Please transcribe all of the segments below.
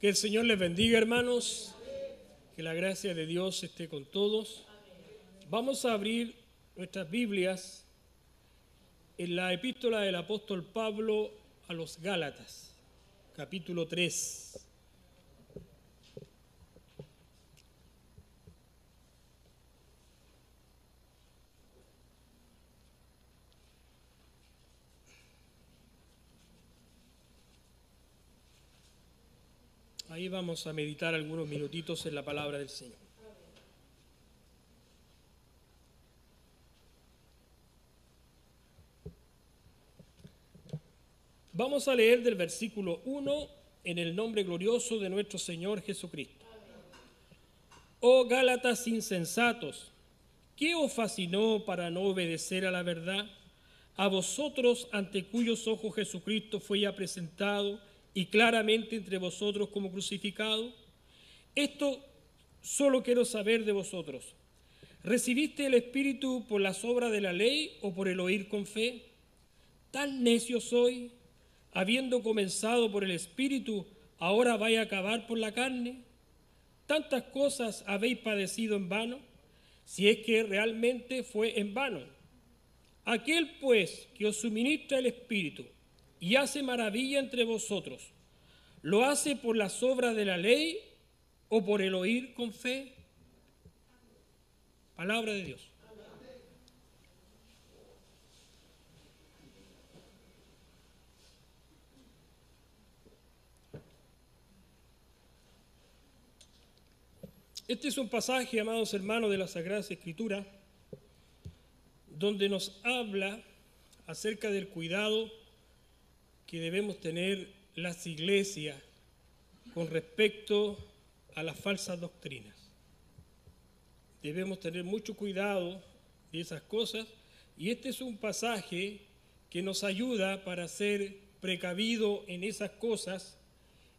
Que el Señor les bendiga, hermanos. Que la gracia de Dios esté con todos. Vamos a abrir nuestras Biblias en la epístola del apóstol Pablo a los Gálatas, capítulo 3. Vamos a meditar algunos minutitos en la palabra del Señor. Vamos a leer del versículo 1 en el nombre glorioso de nuestro Señor Jesucristo. Oh Gálatas insensatos, ¿qué os fascinó para no obedecer a la verdad? A vosotros ante cuyos ojos Jesucristo fue ya presentado y claramente entre vosotros como crucificado? Esto solo quiero saber de vosotros. ¿Recibiste el Espíritu por las obras de la ley o por el oír con fe? ¿Tan necio soy? Habiendo comenzado por el Espíritu, ahora vais a acabar por la carne. ¿Tantas cosas habéis padecido en vano? Si es que realmente fue en vano. Aquel pues que os suministra el Espíritu, y hace maravilla entre vosotros, ¿lo hace por las obras de la ley o por el oír con fe? Palabra de Dios. Este es un pasaje, amados hermanos de la Sagrada Escritura, donde nos habla acerca del cuidado que debemos tener las iglesias con respecto a las falsas doctrinas. Debemos tener mucho cuidado de esas cosas y este es un pasaje que nos ayuda para ser precavido en esas cosas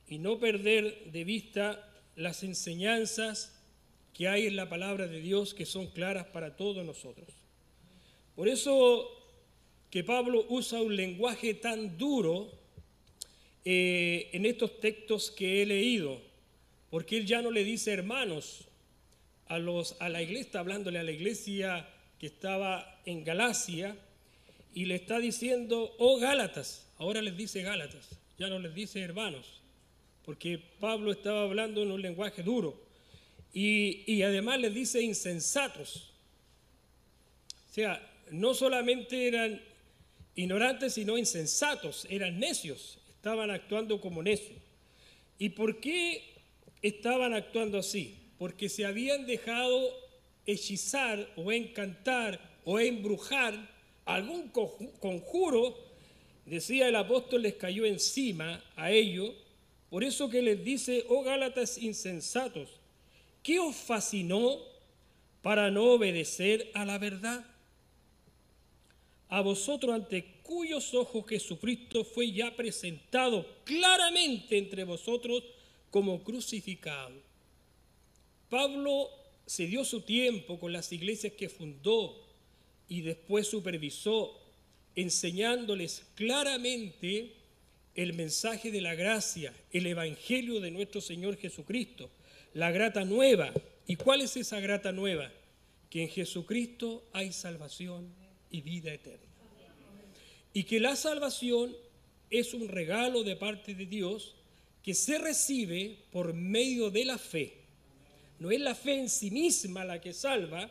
y no perder de vista las enseñanzas que hay en la palabra de Dios que son claras para todos nosotros. Por eso que Pablo usa un lenguaje tan duro eh, en estos textos que he leído, porque él ya no le dice hermanos a, los, a la iglesia, está hablándole a la iglesia que estaba en Galacia, y le está diciendo, oh Gálatas, ahora les dice Gálatas, ya no les dice hermanos, porque Pablo estaba hablando en un lenguaje duro, y, y además les dice insensatos. O sea, no solamente eran ignorantes, sino insensatos, eran necios, estaban actuando como necios. ¿Y por qué estaban actuando así? Porque se habían dejado hechizar o encantar o embrujar algún conjuro, decía el apóstol, les cayó encima a ellos. Por eso que les dice, oh Gálatas insensatos, ¿qué os fascinó para no obedecer a la verdad? A vosotros ante cuyos ojos Jesucristo fue ya presentado claramente entre vosotros como crucificado. Pablo se dio su tiempo con las iglesias que fundó y después supervisó, enseñándoles claramente el mensaje de la gracia, el evangelio de nuestro Señor Jesucristo, la grata nueva. ¿Y cuál es esa grata nueva? Que en Jesucristo hay salvación y vida eterna. Y que la salvación es un regalo de parte de Dios que se recibe por medio de la fe. No es la fe en sí misma la que salva,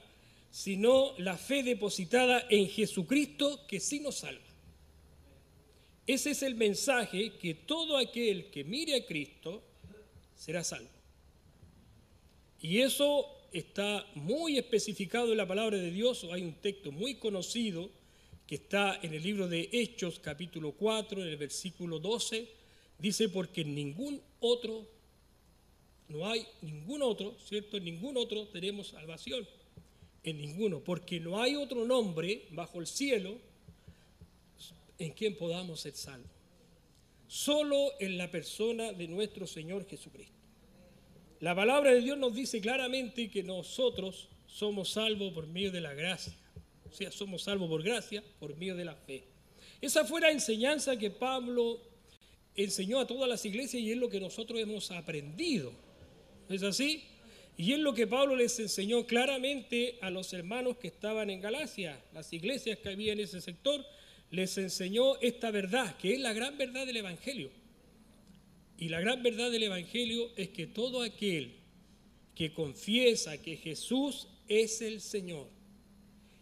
sino la fe depositada en Jesucristo que sí nos salva. Ese es el mensaje que todo aquel que mire a Cristo será salvo. Y eso está muy especificado en la palabra de Dios. Hay un texto muy conocido que está en el libro de Hechos capítulo 4, en el versículo 12. Dice, porque ningún otro, no hay ningún otro, ¿cierto? En ningún otro tenemos salvación. En ninguno, porque no hay otro nombre bajo el cielo en quien podamos ser salvos. Solo en la persona de nuestro Señor Jesucristo. La palabra de Dios nos dice claramente que nosotros somos salvos por medio de la gracia. O sea, somos salvos por gracia, por medio de la fe. Esa fue la enseñanza que Pablo enseñó a todas las iglesias y es lo que nosotros hemos aprendido. ¿Es así? Y es lo que Pablo les enseñó claramente a los hermanos que estaban en Galacia, las iglesias que había en ese sector, les enseñó esta verdad, que es la gran verdad del Evangelio. Y la gran verdad del Evangelio es que todo aquel que confiesa que Jesús es el Señor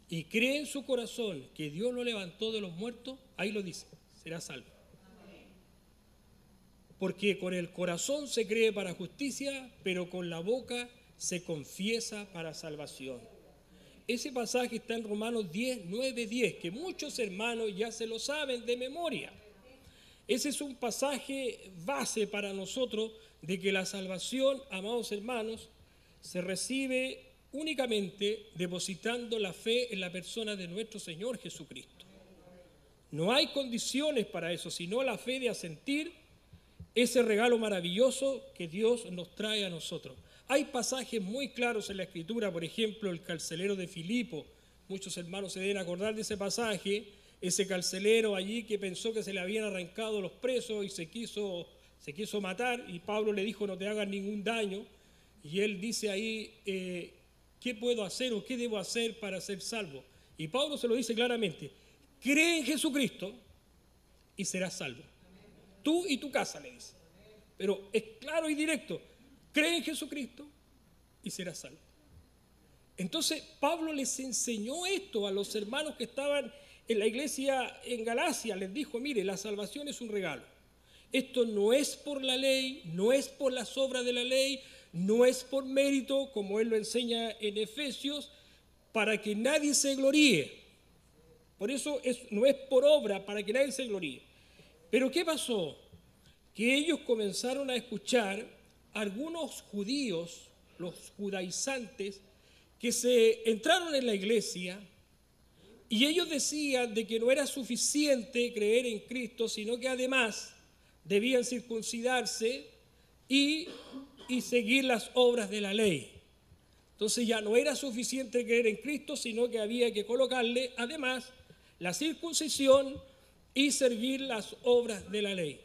y cree en su corazón que Dios lo levantó de los muertos, ahí lo dice, será salvo. Porque con el corazón se cree para justicia, pero con la boca se confiesa para salvación. Ese pasaje está en Romanos 10, 9, 10, que muchos hermanos ya se lo saben de memoria. Ese es un pasaje base para nosotros de que la salvación, amados hermanos, se recibe únicamente depositando la fe en la persona de nuestro Señor Jesucristo. No hay condiciones para eso, sino la fe de asentir ese regalo maravilloso que Dios nos trae a nosotros. Hay pasajes muy claros en la Escritura, por ejemplo, el carcelero de Filipo. Muchos hermanos se deben acordar de ese pasaje, ese carcelero allí que pensó que se le habían arrancado los presos y se quiso, se quiso matar y Pablo le dijo no te hagas ningún daño. Y él dice ahí, eh, ¿qué puedo hacer o qué debo hacer para ser salvo? Y Pablo se lo dice claramente, cree en Jesucristo y serás salvo. Tú y tu casa, le dice. Pero es claro y directo, cree en Jesucristo y será salvo. Entonces Pablo les enseñó esto a los hermanos que estaban en la iglesia en Galacia. Les dijo, mire, la salvación es un regalo. Esto no es por la ley, no es por las obras de la ley, no es por mérito, como él lo enseña en Efesios, para que nadie se gloríe. Por eso no es por obra, para que nadie se gloríe. Pero ¿qué pasó? Que ellos comenzaron a escuchar algunos judíos, los judaizantes, que se entraron en la iglesia y ellos decían de que no era suficiente creer en Cristo, sino que además debían circuncidarse y, y seguir las obras de la ley. Entonces ya no era suficiente creer en Cristo, sino que había que colocarle además la circuncisión y servir las obras de la ley.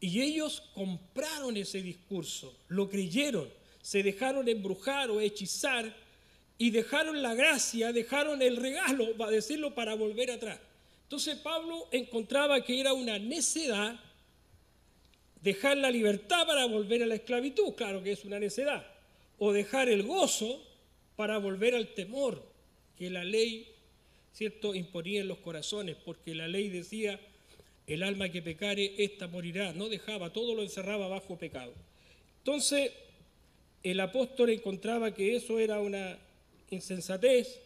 Y ellos compraron ese discurso, lo creyeron, se dejaron embrujar o hechizar y dejaron la gracia, dejaron el regalo, va a decirlo, para volver atrás. Entonces Pablo encontraba que era una necedad dejar la libertad para volver a la esclavitud, claro que es una necedad, o dejar el gozo para volver al temor que la ley, ¿cierto?, imponía en los corazones, porque la ley decía, el alma que pecare, ésta morirá. No dejaba, todo lo encerraba bajo pecado. Entonces, el apóstol encontraba que eso era una insensatez,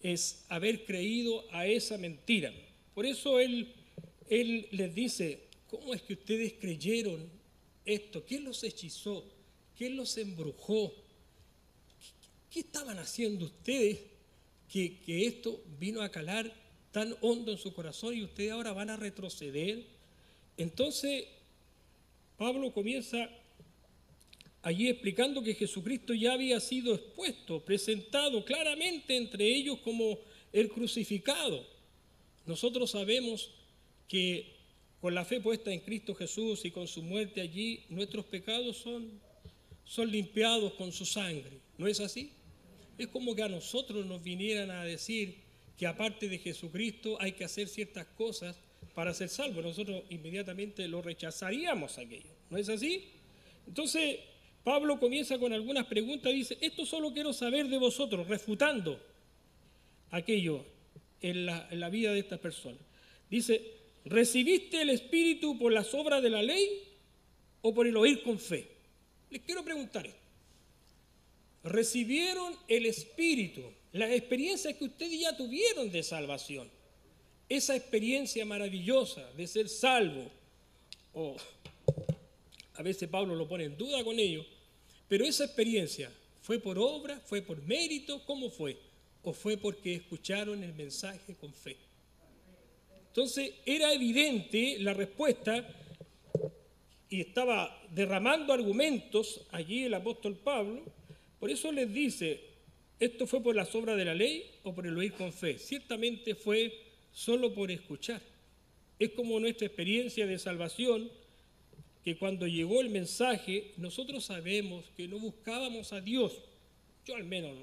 es haber creído a esa mentira. Por eso él, él les dice, ¿cómo es que ustedes creyeron esto? ¿Quién los hechizó? ¿Quién los embrujó? ¿Qué, estaban haciendo ustedes que, que esto vino a calar tan hondo en su corazón y ustedes ahora van a retroceder. Entonces, Pablo comienza allí explicando que Jesucristo ya había sido expuesto, presentado claramente entre ellos como el crucificado. Nosotros sabemos que con la fe puesta en Cristo Jesús y con su muerte allí, nuestros pecados son, son limpiados con su sangre. ¿No es así? Es como que a nosotros nos vinieran a decir, que aparte de Jesucristo hay que hacer ciertas cosas para ser salvo. Nosotros inmediatamente lo rechazaríamos aquello. ¿No es así? Entonces, Pablo comienza con algunas preguntas. Dice, esto solo quiero saber de vosotros, refutando aquello en la, vida de estas personas. Dice, ¿recibiste el Espíritu por las obras de la ley o por el oír con fe? Les quiero preguntar esto. ¿Recibieron el Espíritu las experiencias que ustedes ya tuvieron de salvación, esa experiencia maravillosa de ser salvo, o a veces Pablo lo pone en duda con ello, pero esa experiencia fue por obra, fue por mérito, ¿cómo fue? ¿O fue porque escucharon el mensaje con fe? Entonces era evidente la respuesta y estaba derramando argumentos allí el apóstol Pablo, por eso les dice, ¿Esto fue por las obras de la ley o por el oír con fe? Ciertamente fue solo por escuchar. Es como nuestra experiencia de salvación, que cuando llegó el mensaje, nosotros sabemos que no buscábamos a Dios. Yo al menos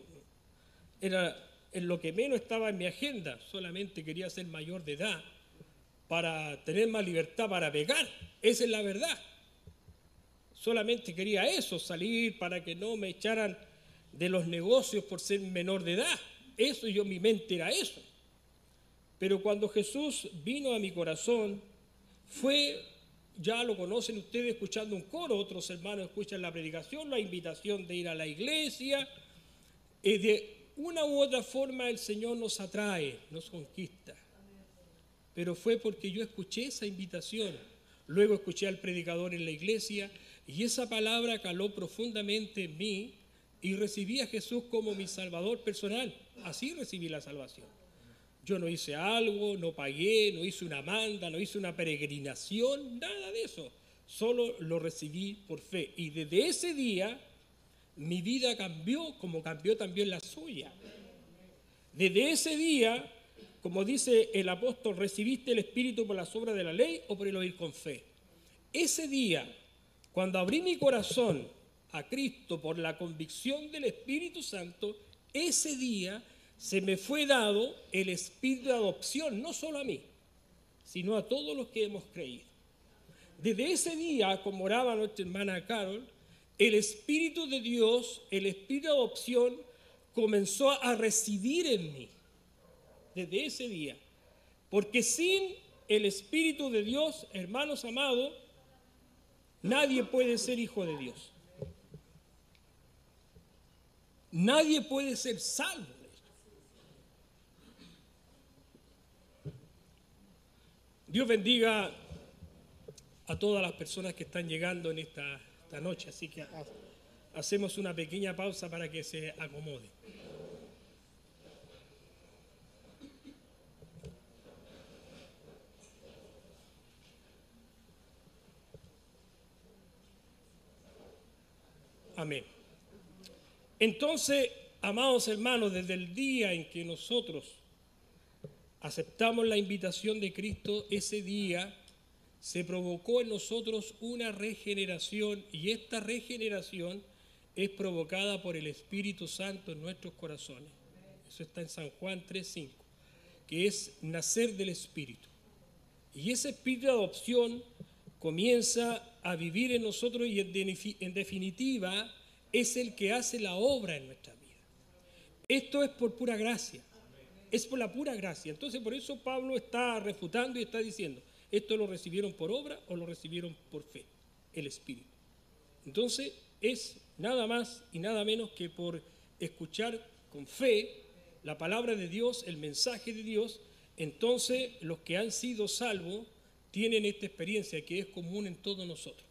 era en lo que menos estaba en mi agenda, solamente quería ser mayor de edad para tener más libertad para pegar. Esa es la verdad. Solamente quería eso, salir para que no me echaran de los negocios por ser menor de edad. Eso yo, mi mente era eso. Pero cuando Jesús vino a mi corazón, fue, ya lo conocen ustedes escuchando un coro, otros hermanos escuchan la predicación, la invitación de ir a la iglesia. Eh, de una u otra forma el Señor nos atrae, nos conquista. Pero fue porque yo escuché esa invitación. Luego escuché al predicador en la iglesia y esa palabra caló profundamente en mí y recibí a Jesús como mi Salvador personal. Así recibí la salvación. Yo no hice algo, no pagué, no hice una manda, no hice una peregrinación, nada de eso. Solo lo recibí por fe. Y desde ese día mi vida cambió como cambió también la suya. Desde ese día, como dice el apóstol, recibiste el Espíritu por las obras de la ley o por el oír con fe. Ese día, cuando abrí mi corazón a Cristo por la convicción del Espíritu Santo, ese día se me fue dado el espíritu de adopción, no solo a mí, sino a todos los que hemos creído. Desde ese día, como oraba nuestra hermana Carol, el Espíritu de Dios, el Espíritu de adopción, comenzó a residir en mí. Desde ese día. Porque sin el Espíritu de Dios, hermanos amados, nadie puede ser hijo de Dios. Nadie puede ser salvo. Dios bendiga a todas las personas que están llegando en esta, noche, así que hacemos una pequeña pausa para que se acomode. Amén. Entonces, amados hermanos, desde el día en que nosotros aceptamos la invitación de Cristo, ese día se provocó en nosotros una regeneración y esta regeneración es provocada por el Espíritu Santo en nuestros corazones. Eso está en San Juan 3.5, que es nacer del Espíritu. Y ese espíritu de adopción comienza a vivir en nosotros y en definitiva es el que hace la obra en nuestra vida. Esto es por pura gracia es por la pura gracia. Entonces por eso Pablo está refutando y está diciendo, ¿esto lo recibieron por obra o lo recibieron por fe? El Espíritu. Entonces es nada más y nada menos que por escuchar con fe la palabra de Dios, el mensaje de Dios, entonces los que han sido salvos tienen esta experiencia que es común en todos nosotros.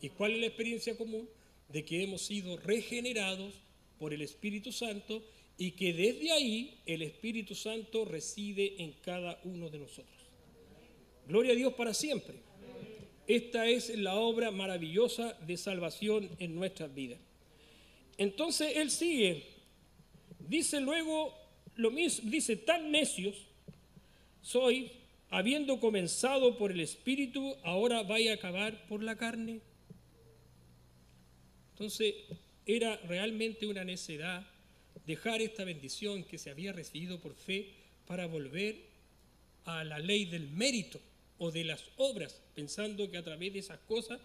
¿Y cuál es la experiencia común? De que hemos sido regenerados por el Espíritu Santo y que desde ahí el Espíritu Santo reside en cada uno de nosotros. Gloria a Dios para siempre. Esta es la obra maravillosa de salvación en nuestras vidas. Entonces él sigue, dice luego lo mismo, dice, tan necios soy, habiendo comenzado por el Espíritu, ahora vaya a acabar por la carne. Entonces era realmente una necedad dejar esta bendición que se había recibido por fe para volver a la ley del mérito o de las obras, pensando que a través de esas cosas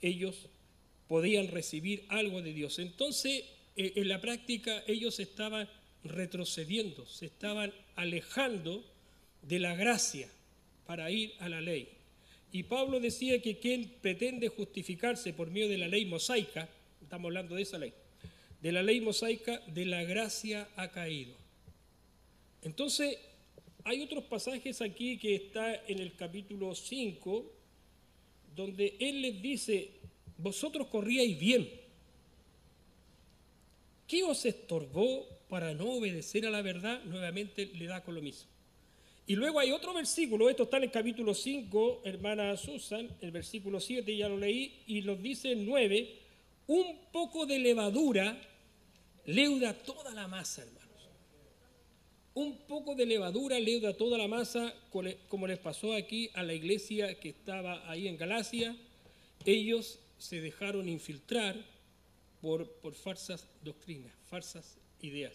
ellos podían recibir algo de Dios. Entonces, eh, en la práctica ellos estaban retrocediendo, se estaban alejando de la gracia para ir a la ley. Y Pablo decía que quien pretende justificarse por medio de la ley mosaica, estamos hablando de esa ley, de la ley mosaica de la gracia ha caído. Entonces, hay otros pasajes aquí que está en el capítulo 5, donde él les dice, vosotros corríais bien. ¿Qué os estorbó para no obedecer a la verdad? Nuevamente le da con lo mismo. Y luego hay otro versículo, esto está en el capítulo 5, hermana Susan, el versículo 7, ya lo leí, y nos dice el 9, un poco de levadura leuda toda la masa, hermanos. un poco de levadura leuda toda la masa, como les pasó aquí a la iglesia que estaba ahí en Galacia. Ellos se dejaron infiltrar por, por falsas doctrinas, falsas ideas.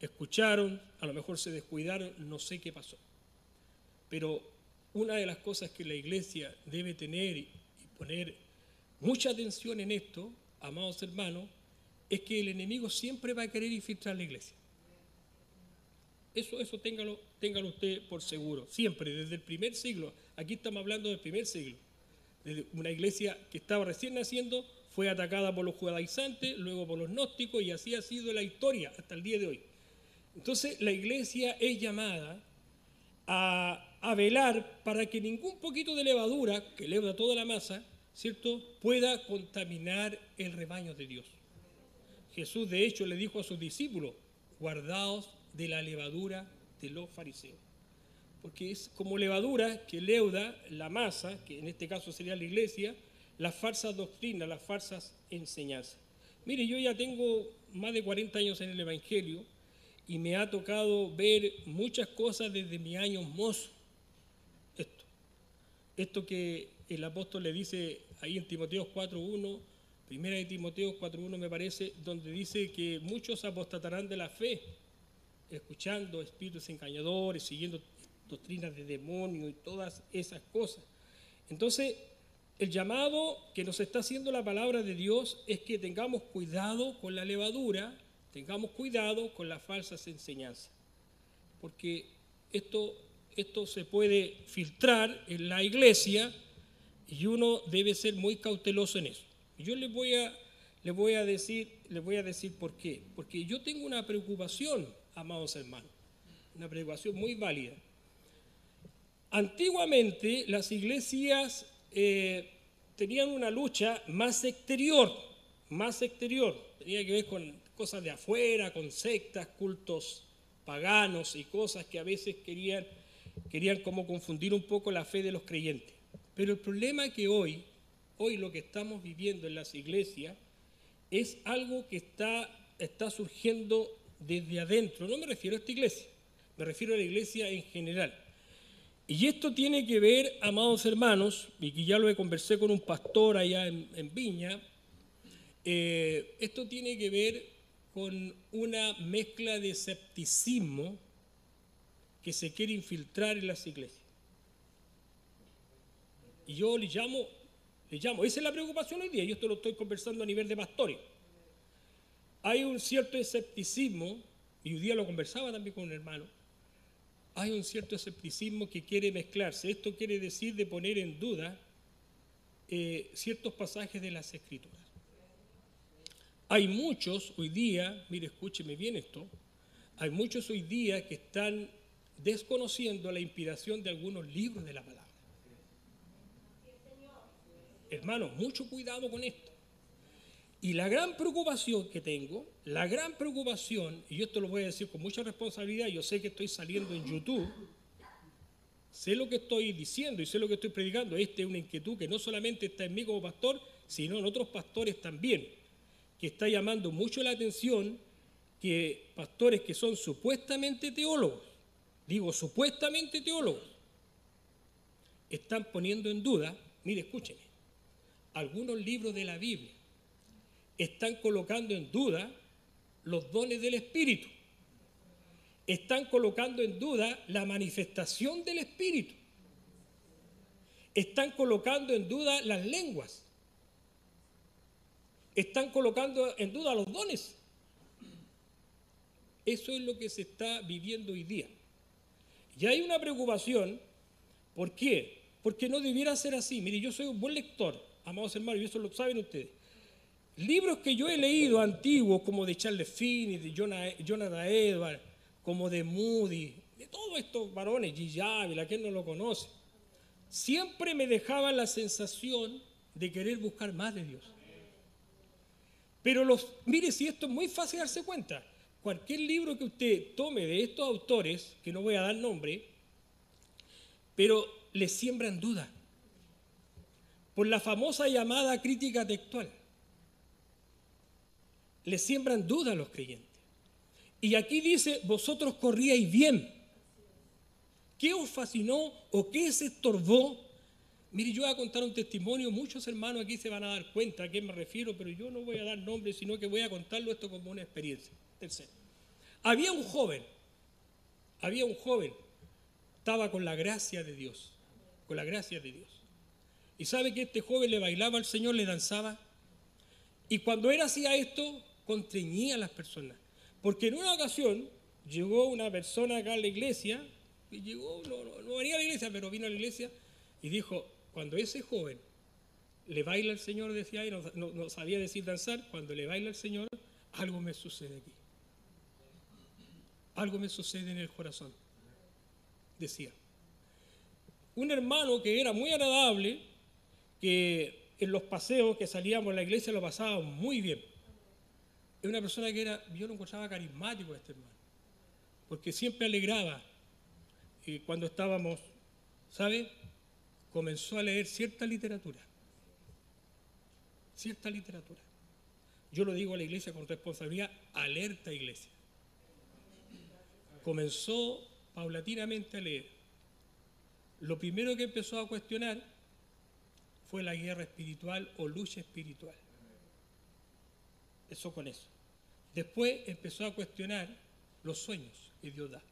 Escucharon, a lo mejor se descuidaron, no sé qué pasó. Pero una de las cosas que la iglesia debe tener y poner mucha atención en esto, amados hermanos, es que el enemigo siempre va a querer infiltrar la iglesia. Eso, eso téngalo, téngalo usted por seguro, siempre, desde el primer siglo. Aquí estamos hablando del primer siglo. Desde una iglesia que estaba recién naciendo, fue atacada por los judaizantes, luego por los gnósticos, y así ha sido la historia hasta el día de hoy. Entonces, la iglesia es llamada a, velar para que ningún poquito de levadura, que leuda toda la masa, ¿cierto?, pueda contaminar el rebaño de Dios. Jesús, de hecho, le dijo a sus discípulos, guardaos de la levadura de los fariseos. Porque es como levadura que leuda la masa, que en este caso sería la iglesia, las falsas doctrinas, las falsas enseñanzas. Mire, yo ya tengo más de 40 años en el Evangelio y me ha tocado ver muchas cosas desde mi años mozo. Esto, esto que el apóstol le dice ahí en Timoteo 4.1, primera de Timoteo 4.1 me parece, donde dice que muchos apostatarán de la fe escuchando espíritus engañadores, siguiendo doctrinas de demonio y todas esas cosas. Entonces, el llamado que nos está haciendo la palabra de Dios es que tengamos cuidado con la levadura, tengamos cuidado con las falsas enseñanzas, porque esto, esto se puede filtrar en la iglesia y uno debe ser muy cauteloso en eso. Yo les voy a, voy a, decir, les voy a decir por qué, porque yo tengo una preocupación amados hermanos. Una preocupación muy válida. Antiguamente las iglesias eh, tenían una lucha más exterior, más exterior. Tenía que ver con cosas de afuera, con sectas, cultos paganos y cosas que a veces querían, querían como confundir un poco la fe de los creyentes. Pero el problema es que hoy, hoy lo que estamos viviendo en las iglesias es algo que está, está surgiendo desde adentro. No me refiero a esta iglesia, me refiero a la iglesia en general. Y esto tiene que ver, amados hermanos, y que ya lo he conversé con un pastor allá en, Viña, eh, esto tiene que ver con una mezcla de escepticismo que se quiere infiltrar en las iglesias. Y yo le llamo, le llamo, esa es la preocupación hoy día, yo esto lo estoy conversando a nivel de pastores hay un cierto escepticismo, y un día lo conversaba también con un hermano, hay un cierto escepticismo que quiere mezclarse. Esto quiere decir de poner en duda eh, ciertos pasajes de las escrituras. Hay muchos hoy día, mire, escúcheme bien esto, hay muchos hoy día que están desconociendo la inspiración de algunos libros de la palabra. Hermanos, mucho cuidado con esto. Y la gran preocupación que tengo, la gran preocupación, y yo esto lo voy a decir con mucha responsabilidad, yo sé que estoy saliendo en YouTube, sé lo que estoy diciendo y sé lo que estoy predicando, esta es una inquietud que no solamente está en mí como pastor, sino en otros pastores también, que está llamando mucho la atención que pastores que son supuestamente teólogos, digo supuestamente teólogos, están poniendo en duda, mire, escúcheme, algunos libros de la Biblia están colocando en duda los dones del Espíritu. Están colocando en duda la manifestación del Espíritu. Están colocando en duda las lenguas. Están colocando en duda los dones. Eso es lo que se está viviendo hoy día. Y hay una preocupación. ¿Por qué? Porque no debiera ser así. Mire, yo soy un buen lector, amados hermanos, y eso lo saben ustedes. Libros que yo he leído antiguos, como de Charles Finney, de Jonathan Edwards, como de Moody, de todos estos varones, G. Ávila, ¿quién no lo conoce? Siempre me dejaban la sensación de querer buscar más de Dios. Pero los, mire, si esto es muy fácil darse cuenta, cualquier libro que usted tome de estos autores, que no voy a dar nombre, pero le siembran duda por la famosa llamada crítica textual le siembran duda a los creyentes. Y aquí dice, vosotros corríais bien. ¿Qué os fascinó o qué se estorbó? Mire, yo voy a contar un testimonio, muchos hermanos aquí se van a dar cuenta a qué me refiero, pero yo no voy a dar nombre, sino que voy a contarlo esto como una experiencia. Tercero, había un joven, había un joven, estaba con la gracia de Dios, con la gracia de Dios. Y sabe que este joven le bailaba al Señor, le danzaba. Y cuando él hacía esto, constreñía a las personas. Porque en una ocasión llegó una persona acá a la iglesia, y llegó, no, venía a la iglesia, pero vino a la iglesia y dijo, cuando ese joven le baila al Señor, decía ahí, no, no sabía decir danzar, cuando le baila al Señor, algo me sucede aquí. Algo me sucede en el corazón, decía. Un hermano que era muy agradable, que en los paseos que salíamos a la iglesia lo pasaba muy bien es una persona que era, yo lo encontraba carismático este hermano, porque siempre alegraba. Y cuando estábamos, ¿sabe? Comenzó a leer cierta literatura, cierta literatura. Yo lo digo a la iglesia con responsabilidad, alerta iglesia. Comenzó paulatinamente a leer. Lo primero que empezó a cuestionar fue la guerra espiritual o lucha espiritual. Eso con eso. Después empezó a cuestionar los sueños que Dios da.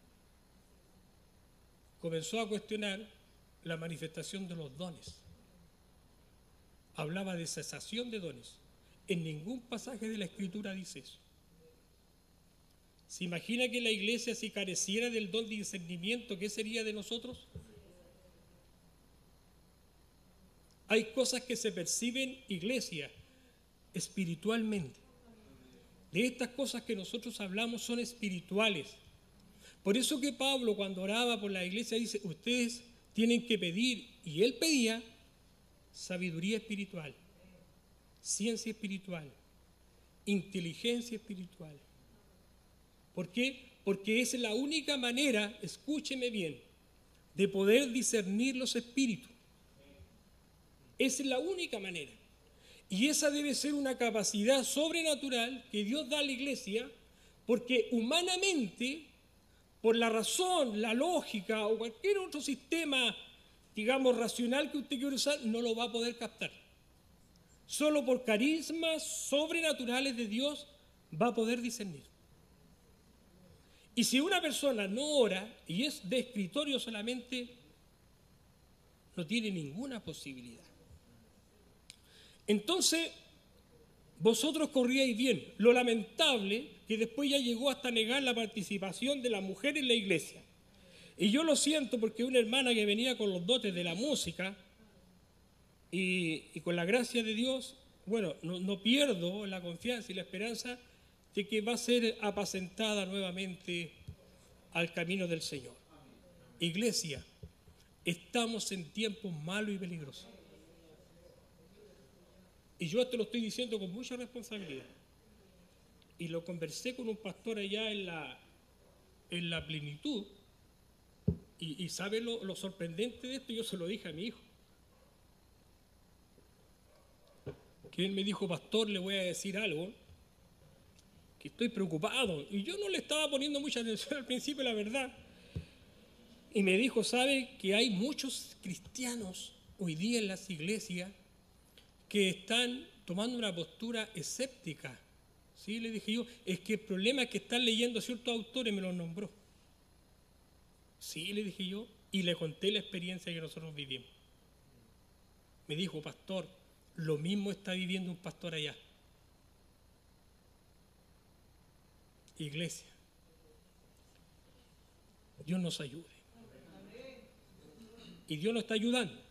Comenzó a cuestionar la manifestación de los dones. Hablaba de cesación de dones. En ningún pasaje de la Escritura dice eso. ¿Se imagina que la iglesia si careciera del don de discernimiento, qué sería de nosotros? Hay cosas que se perciben, iglesia, espiritualmente. De estas cosas que nosotros hablamos son espirituales. Por eso que Pablo cuando oraba por la iglesia dice, ustedes tienen que pedir, y él pedía sabiduría espiritual, ciencia espiritual, inteligencia espiritual. ¿Por qué? Porque es la única manera, escúcheme bien, de poder discernir los espíritus. Es la única manera. Y esa debe ser una capacidad sobrenatural que Dios da a la iglesia, porque humanamente, por la razón, la lógica o cualquier otro sistema, digamos, racional que usted quiera usar, no lo va a poder captar. Solo por carismas sobrenaturales de Dios va a poder discernir. Y si una persona no ora y es de escritorio solamente, no tiene ninguna posibilidad. Entonces, vosotros corríais bien. Lo lamentable que después ya llegó hasta negar la participación de la mujer en la iglesia. Y yo lo siento porque una hermana que venía con los dotes de la música y, con la gracia de Dios, bueno, no, no, pierdo la confianza y la esperanza de que va a ser apacentada nuevamente al camino del Señor. Iglesia, estamos en tiempos malos y peligrosos. Y yo esto lo estoy diciendo con mucha responsabilidad. Y lo conversé con un pastor allá en la, en la plenitud. Y, sabe lo, lo sorprendente de esto, yo se lo dije a mi hijo. Que él me dijo, pastor, le voy a decir algo, que estoy preocupado. Y yo no le estaba poniendo mucha atención al principio, la verdad. Y me dijo, ¿sabe que hay muchos cristianos hoy día en las iglesias que están tomando una postura escéptica. ¿Sí? Le dije yo, es que el problema es que están leyendo ciertos autores, me los nombró. Sí, le dije yo, y le conté la experiencia que nosotros vivimos. Me dijo, pastor, lo mismo está viviendo un pastor allá. Iglesia, Dios nos ayude. Y Dios nos está ayudando.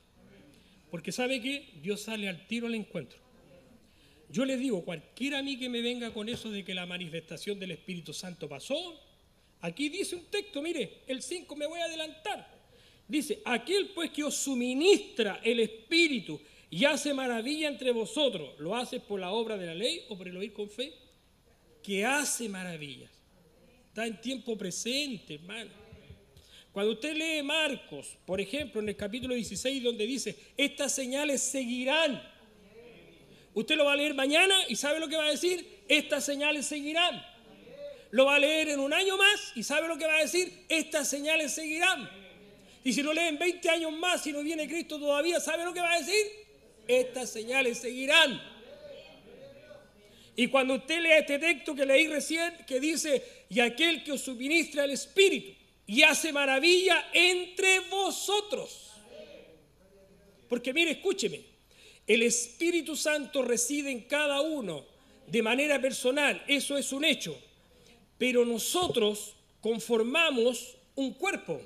Porque sabe que Dios sale al tiro al encuentro. Yo le digo, cualquiera a mí que me venga con eso de que la manifestación del Espíritu Santo pasó, aquí dice un texto, mire, el 5 me voy a adelantar. Dice, aquel pues que os suministra el Espíritu y hace maravilla entre vosotros, ¿lo hace por la obra de la ley o por el oír con fe? Que hace maravillas. Está en tiempo presente, hermano. Cuando usted lee Marcos, por ejemplo, en el capítulo 16, donde dice, estas señales seguirán. Usted lo va a leer mañana y ¿sabe lo que va a decir? Estas señales seguirán. lo va a leer en un año más y sabe lo que va a decir, estas señales seguirán. Y si lo leen 20 años más y no viene Cristo todavía, ¿sabe lo que va a decir? Estas señales seguirán. Y cuando usted lea este texto que leí recién, que dice, y aquel que os suministra el Espíritu y hace maravilla entre vosotros. Porque mire, escúcheme, el Espíritu Santo reside en cada uno de manera personal, eso es un hecho. Pero nosotros conformamos un cuerpo,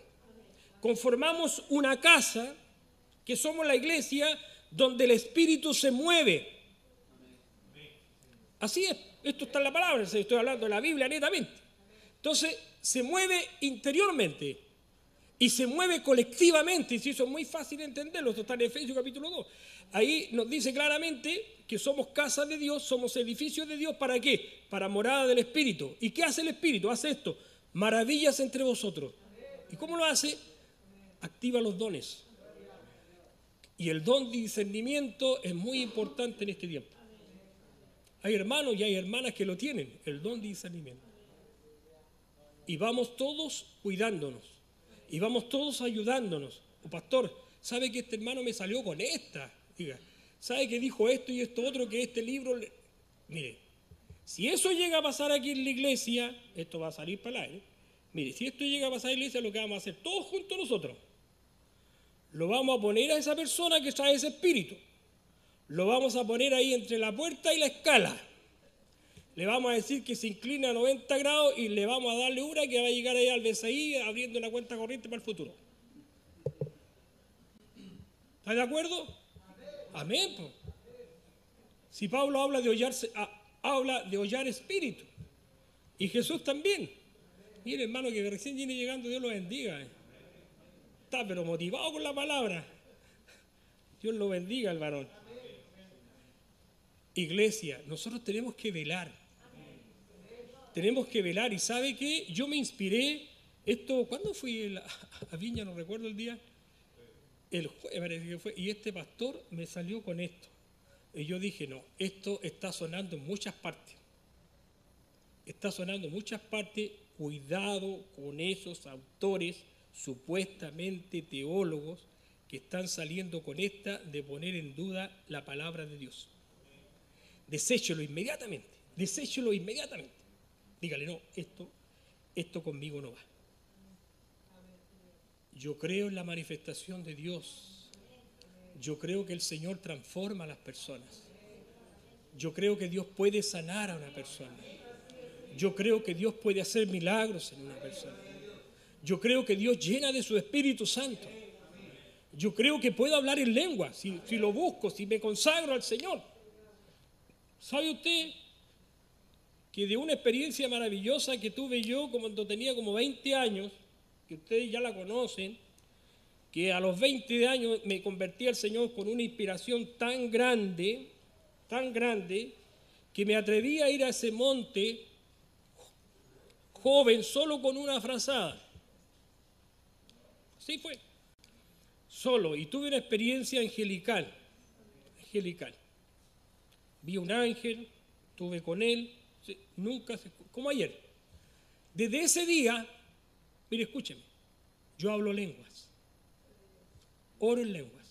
conformamos una casa, que somos la iglesia, donde el Espíritu se mueve. Así es, esto está en la palabra, estoy hablando de la Biblia netamente. Entonces, se mueve interiormente y se mueve colectivamente, y si eso es muy fácil de entenderlo, esto está en Efesios capítulo 2. Ahí nos dice claramente que somos casa de Dios, somos edificios de Dios, ¿para qué? Para morada del Espíritu. ¿Y qué hace el Espíritu? Hace esto, maravillas entre vosotros. ¿Y cómo lo hace? Activa los dones. Y el don de discernimiento es muy importante en este tiempo. Hay hermanos y hay hermanas que lo tienen, el don de discernimiento. Y vamos todos cuidándonos. Y vamos todos ayudándonos. O pastor, ¿sabe que este hermano me salió con esta? Diga, ¿sabe que dijo esto y esto otro? Que este libro... Mire, si eso llega a pasar aquí en la iglesia, esto va a salir para el aire. Mire, si esto llega a pasar en la iglesia, lo que vamos a hacer todos juntos nosotros, lo vamos a poner a esa persona que trae ese espíritu. Lo vamos a poner ahí entre la puerta y la escala. Le vamos a decir que se inclina a 90 grados y le vamos a darle una que va a llegar ahí al BCI abriendo una cuenta corriente para el futuro. ¿Está de acuerdo? Amén. Si Pablo habla de hollar, habla de hollar espíritu. Y Jesús también. Mire, hermano, que recién viene llegando, Dios lo bendiga. Eh. Está pero motivado con la palabra. Dios lo bendiga al varón. Iglesia, nosotros tenemos que velar. Tenemos que velar. Y sabe que yo me inspiré, esto, ¿cuándo fui a Viña? No recuerdo el día. El jueves que fue. Y este pastor me salió con esto. Y yo dije, no, esto está sonando en muchas partes. Está sonando en muchas partes. Cuidado con esos autores supuestamente teólogos que están saliendo con esta de poner en duda la palabra de Dios. Deséchelo inmediatamente, deséchelo inmediatamente. Dígale, no, esto, esto conmigo no va. Yo creo en la manifestación de Dios. Yo creo que el Señor transforma a las personas. Yo creo que Dios puede sanar a una persona. Yo creo que Dios puede hacer milagros en una persona. Yo creo que Dios llena de su Espíritu Santo. Yo creo que puedo hablar en lengua si, si lo busco, si me consagro al Señor. ¿Sabe usted que de una experiencia maravillosa que tuve yo cuando tenía como 20 años, que ustedes ya la conocen, que a los 20 años me convertí al Señor con una inspiración tan grande, tan grande, que me atreví a ir a ese monte joven solo con una frazada. Sí fue. Solo. Y tuve una experiencia angelical. Angelical. Vi un ángel, estuve con él, nunca, como ayer. Desde ese día, mire, escúcheme, yo hablo lenguas, oro en lenguas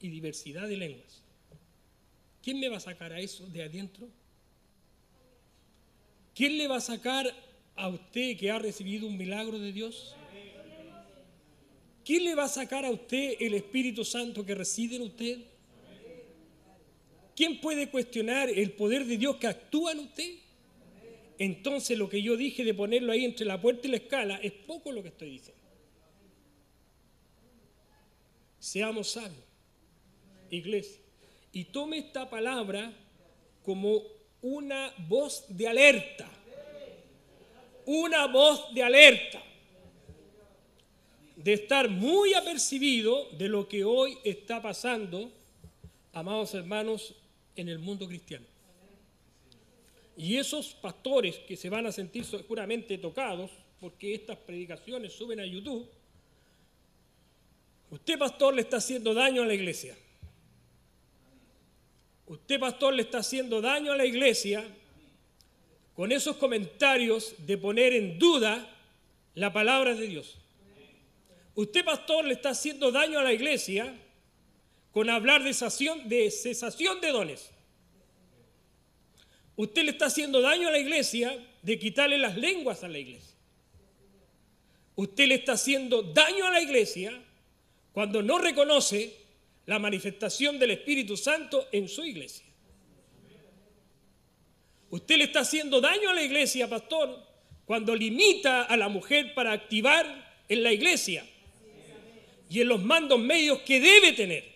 y diversidad de lenguas. ¿Quién me va a sacar a eso de adentro? ¿Quién le va a sacar a usted que ha recibido un milagro de Dios? ¿Quién le va a sacar a usted el Espíritu Santo que reside en usted? ¿Quién puede cuestionar el poder de Dios que actúa en usted? Entonces lo que yo dije de ponerlo ahí entre la puerta y la escala es poco lo que estoy diciendo. Seamos sabios, iglesia. Y tome esta palabra como una voz de alerta. Una voz de alerta de estar muy apercibido de lo que hoy está pasando, amados hermanos, en el mundo cristiano. Y esos pastores que se van a sentir seguramente tocados, porque estas predicaciones suben a YouTube, usted pastor le está haciendo daño a la iglesia. Usted pastor le está haciendo daño a la iglesia con esos comentarios de poner en duda la palabra de Dios. Usted, pastor, le está haciendo daño a la iglesia con hablar de cesación de, dones. Usted le está haciendo daño a la iglesia de quitarle las lenguas a la iglesia. Usted le está haciendo daño a la iglesia cuando no reconoce la manifestación del Espíritu Santo en su iglesia. Usted le está haciendo daño a la iglesia, pastor, cuando limita a la mujer para activar en la iglesia y en los mandos medios que debe tener.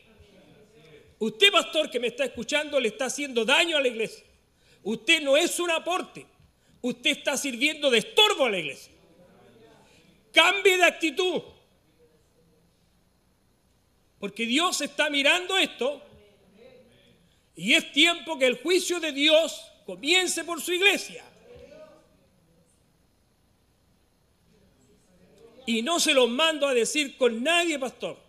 Usted, pastor, que me está escuchando, le está haciendo daño a la iglesia. Usted no es un aporte. Usted está sirviendo de estorbo a la iglesia. Cambie de actitud. Porque Dios está mirando esto y es tiempo que el juicio de Dios comience por su iglesia. Y no se los mando a decir con nadie, pastor.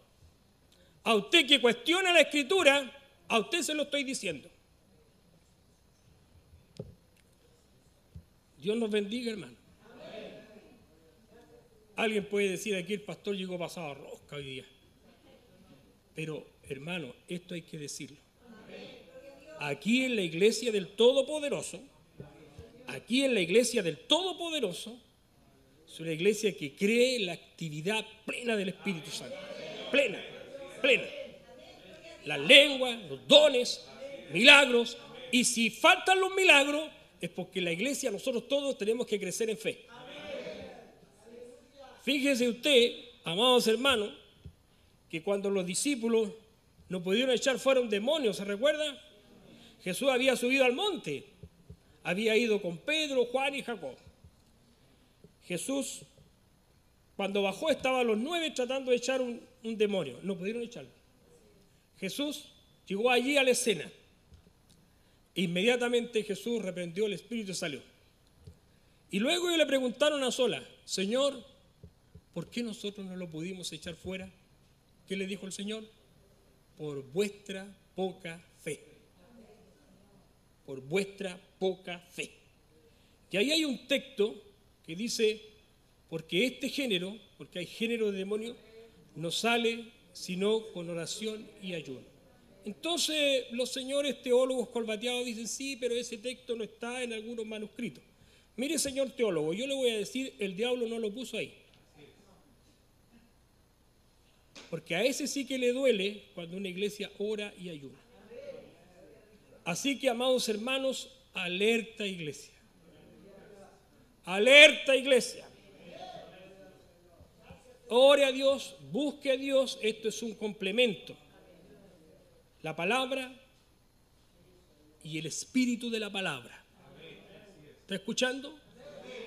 A usted que cuestiona la escritura, a usted se lo estoy diciendo. Dios nos bendiga, hermano. Alguien puede decir aquí el pastor llegó pasado a rosca hoy día. Pero, hermano, esto hay que decirlo. Aquí en la iglesia del Todopoderoso, aquí en la iglesia del Todopoderoso, es una iglesia que cree la actividad plena del Espíritu Santo. Plena, plena. Las lenguas, los dones, milagros. Y si faltan los milagros, es porque la iglesia, nosotros todos tenemos que crecer en fe. Fíjese usted, amados hermanos, que cuando los discípulos no pudieron echar fuera un demonio, ¿se recuerda? Jesús había subido al monte, había ido con Pedro, Juan y Jacob. Jesús, cuando bajó, estaban los nueve tratando de echar un, demonio. No pudieron echarlo. Jesús llegó allí a la escena. Inmediatamente Jesús reprendió el espíritu y salió. Y luego le preguntaron a sola, Señor, ¿por qué nosotros no lo pudimos echar fuera? ¿Qué le dijo el Señor? Por vuestra poca fe. Por vuestra poca fe. Y ahí hay un texto que dice, porque este género, porque hay género de demonio, no sale sino con oración y ayuno. Entonces los señores teólogos colbateados dicen, sí, pero ese texto no está en algunos manuscritos. Mire, señor teólogo, yo le voy a decir, el diablo no lo puso ahí. Porque a ese sí que le duele cuando una iglesia ora y ayuna. Así que, amados hermanos, alerta iglesia. Alerta iglesia. Ore a Dios, busque a Dios, esto es un complemento. La palabra y el espíritu de la palabra. ¿Está escuchando?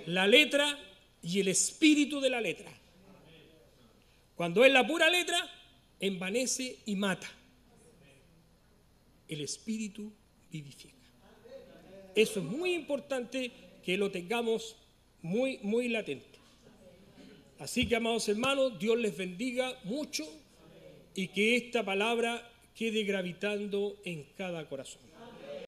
La letra y el espíritu de la letra. Cuando es la pura letra, envanece y mata. El espíritu vivifica. Eso es muy importante que lo tengamos muy, muy latente. Así que, amados hermanos, Dios les bendiga mucho y que esta palabra quede gravitando en cada corazón.